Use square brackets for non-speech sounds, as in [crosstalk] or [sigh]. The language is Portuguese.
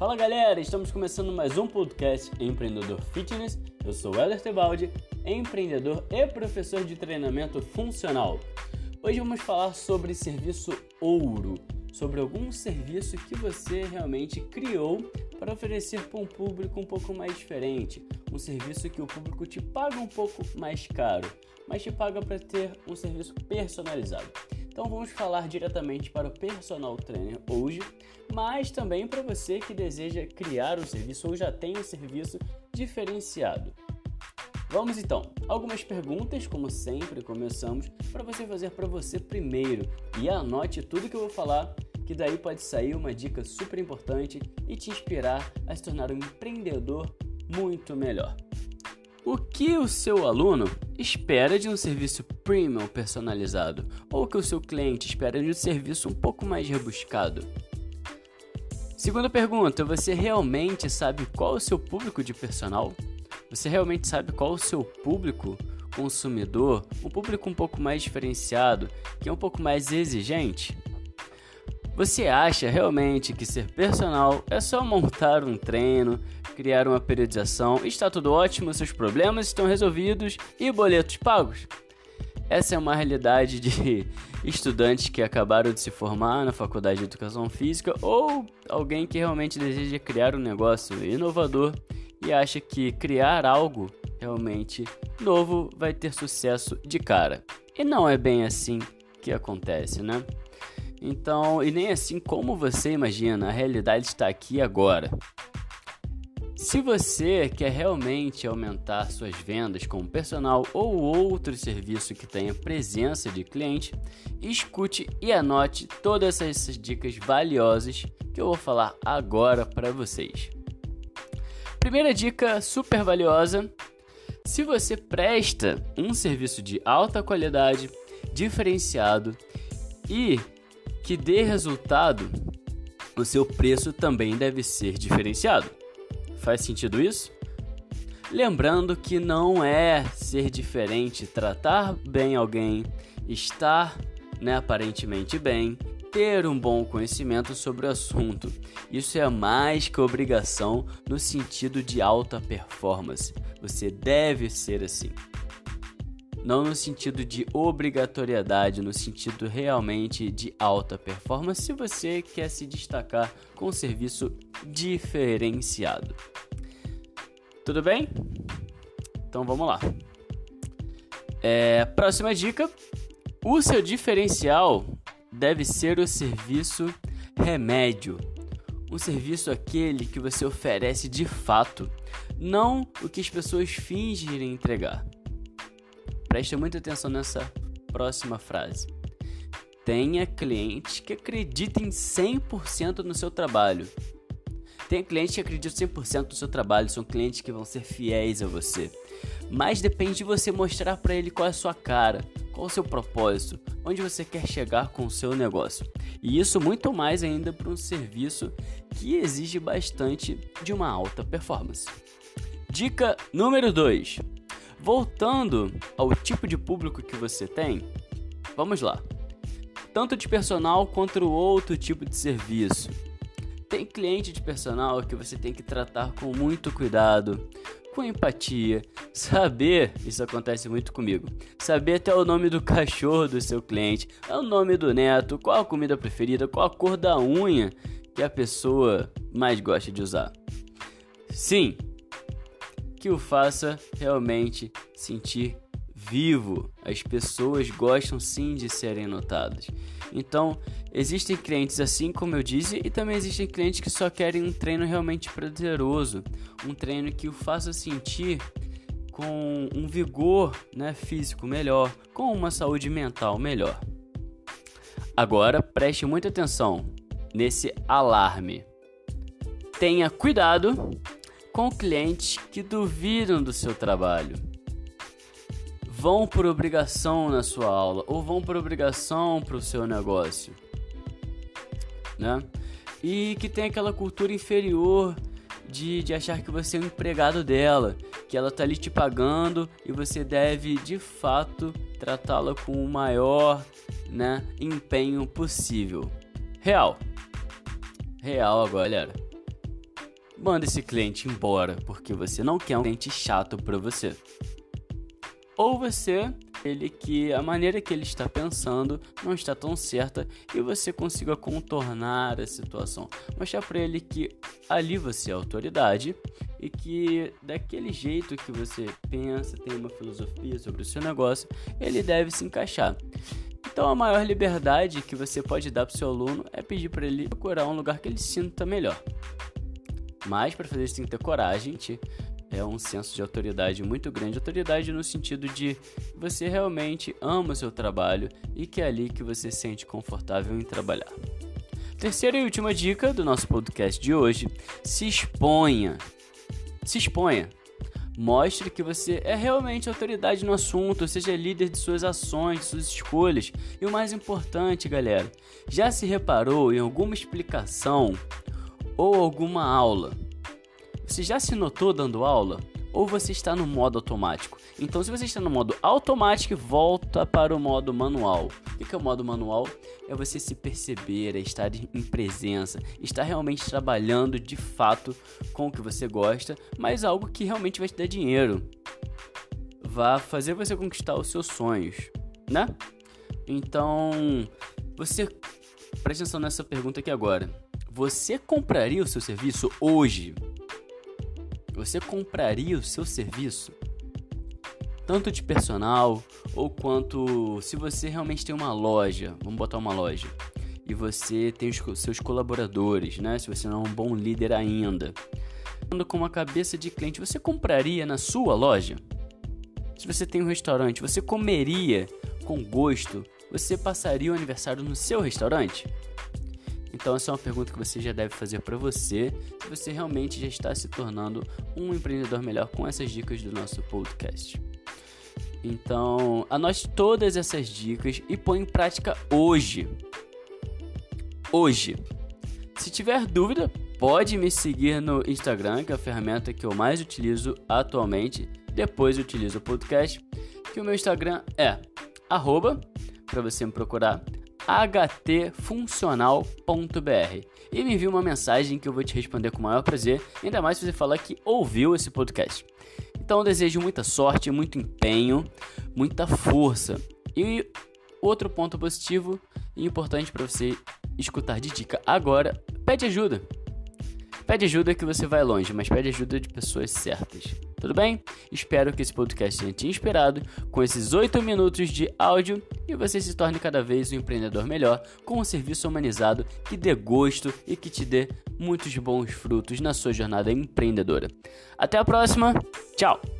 Fala galera, estamos começando mais um podcast Empreendedor Fitness. Eu sou Heller Tebaldi, empreendedor e professor de treinamento funcional. Hoje vamos falar sobre serviço ouro, sobre algum serviço que você realmente criou para oferecer para um público um pouco mais diferente, um serviço que o público te paga um pouco mais caro, mas te paga para ter um serviço personalizado. Então vamos falar diretamente para o personal trainer hoje, mas também para você que deseja criar um serviço ou já tem um serviço diferenciado. Vamos então, algumas perguntas, como sempre começamos, para você fazer para você primeiro e anote tudo que eu vou falar, que daí pode sair uma dica super importante e te inspirar a se tornar um empreendedor muito melhor. O que o seu aluno espera de um serviço premium personalizado ou o que o seu cliente espera de um serviço um pouco mais rebuscado? Segunda pergunta: você realmente sabe qual o seu público de personal? Você realmente sabe qual o seu público consumidor? Um público um pouco mais diferenciado, que é um pouco mais exigente? Você acha realmente que ser personal é só montar um treino, criar uma periodização, está tudo ótimo, seus problemas estão resolvidos e boletos pagos? Essa é uma realidade de [laughs] estudantes que acabaram de se formar na faculdade de educação física ou alguém que realmente deseja criar um negócio inovador e acha que criar algo realmente novo vai ter sucesso de cara. E não é bem assim que acontece, né? Então, e nem assim como você imagina, a realidade está aqui agora. Se você quer realmente aumentar suas vendas com personal ou outro serviço que tenha presença de cliente, escute e anote todas essas dicas valiosas que eu vou falar agora para vocês. Primeira dica super valiosa: se você presta um serviço de alta qualidade, diferenciado e que dê resultado, o seu preço também deve ser diferenciado. Faz sentido isso? Lembrando que não é ser diferente, tratar bem alguém, estar né, aparentemente bem, ter um bom conhecimento sobre o assunto. Isso é mais que obrigação no sentido de alta performance. Você deve ser assim não no sentido de obrigatoriedade, no sentido realmente de alta performance, se você quer se destacar com um serviço diferenciado. Tudo bem? Então vamos lá. É, próxima dica: o seu diferencial deve ser o serviço remédio. Um serviço aquele que você oferece de fato, não o que as pessoas fingem entregar. Preste muita atenção nessa próxima frase. Tenha clientes que acreditem 100% no seu trabalho. Tenha clientes que acreditam 100% no seu trabalho, são clientes que vão ser fiéis a você. Mas depende de você mostrar para ele qual é a sua cara, qual é o seu propósito, onde você quer chegar com o seu negócio. E isso muito mais ainda para um serviço que exige bastante de uma alta performance. Dica número 2: Voltando ao tipo de público que você tem, vamos lá. Tanto de personal quanto outro tipo de serviço. Tem cliente de personal que você tem que tratar com muito cuidado, com empatia, saber, isso acontece muito comigo, saber até o nome do cachorro do seu cliente, é o nome do neto, qual a comida preferida, qual a cor da unha que a pessoa mais gosta de usar. Sim, que o faça realmente sentir vivo. As pessoas gostam sim de serem notadas. Então, existem clientes assim como eu disse, e também existem clientes que só querem um treino realmente prazeroso, um treino que o faça sentir com um vigor né, físico melhor, com uma saúde mental melhor. Agora preste muita atenção nesse alarme. Tenha cuidado com clientes que duvidam do seu trabalho. Vão por obrigação na sua aula ou vão por obrigação para o seu negócio, né? E que tem aquela cultura inferior de, de achar que você é um empregado dela, que ela tá ali te pagando e você deve de fato tratá-la com o maior né, empenho possível. Real. Real agora, galera. Manda esse cliente embora, porque você não quer um cliente chato para você. Ou você, ele que a maneira que ele está pensando não está tão certa e você consiga contornar a situação. Mostrar para ele que ali você é autoridade e que daquele jeito que você pensa, tem uma filosofia sobre o seu negócio, ele deve se encaixar. Então a maior liberdade que você pode dar para o seu aluno é pedir para ele procurar um lugar que ele sinta melhor. Mas para fazer isso tem que ter coragem, é um senso de autoridade muito grande. Autoridade no sentido de você realmente ama o seu trabalho e que é ali que você se sente confortável em trabalhar. Terceira e última dica do nosso podcast de hoje: se exponha. Se exponha. Mostre que você é realmente autoridade no assunto, seja líder de suas ações, suas escolhas. E o mais importante, galera, já se reparou em alguma explicação ou alguma aula você já se notou dando aula? Ou você está no modo automático? Então, se você está no modo automático, volta para o modo manual. O que é o modo manual? É você se perceber, é estar em presença, estar realmente trabalhando de fato com o que você gosta, mas algo que realmente vai te dar dinheiro. Vá fazer você conquistar os seus sonhos, né? Então, você preste atenção nessa pergunta aqui agora. Você compraria o seu serviço hoje? Você compraria o seu serviço? Tanto de personal ou quanto se você realmente tem uma loja, vamos botar uma loja, e você tem os seus colaboradores, né? Se você não é um bom líder ainda, com uma cabeça de cliente, você compraria na sua loja? Se você tem um restaurante, você comeria com gosto? Você passaria o aniversário no seu restaurante? Então essa é uma pergunta que você já deve fazer para você, se você realmente já está se tornando um empreendedor melhor com essas dicas do nosso podcast. Então, anote todas essas dicas e põe em prática hoje. Hoje. Se tiver dúvida, pode me seguir no Instagram, que é a ferramenta que eu mais utilizo atualmente. Depois utilizo o podcast, que o meu Instagram é arroba, para você me procurar, htfuncional.br e me envie uma mensagem que eu vou te responder com o maior prazer, ainda mais se você falar que ouviu esse podcast. Então desejo muita sorte, muito empenho, muita força. E outro ponto positivo e importante para você escutar de dica agora, pede ajuda. Pede ajuda que você vai longe, mas pede ajuda de pessoas certas. Tudo bem? Espero que esse podcast tenha te inspirado com esses 8 minutos de áudio e você se torne cada vez um empreendedor melhor com um serviço humanizado que dê gosto e que te dê muitos bons frutos na sua jornada empreendedora. Até a próxima, tchau!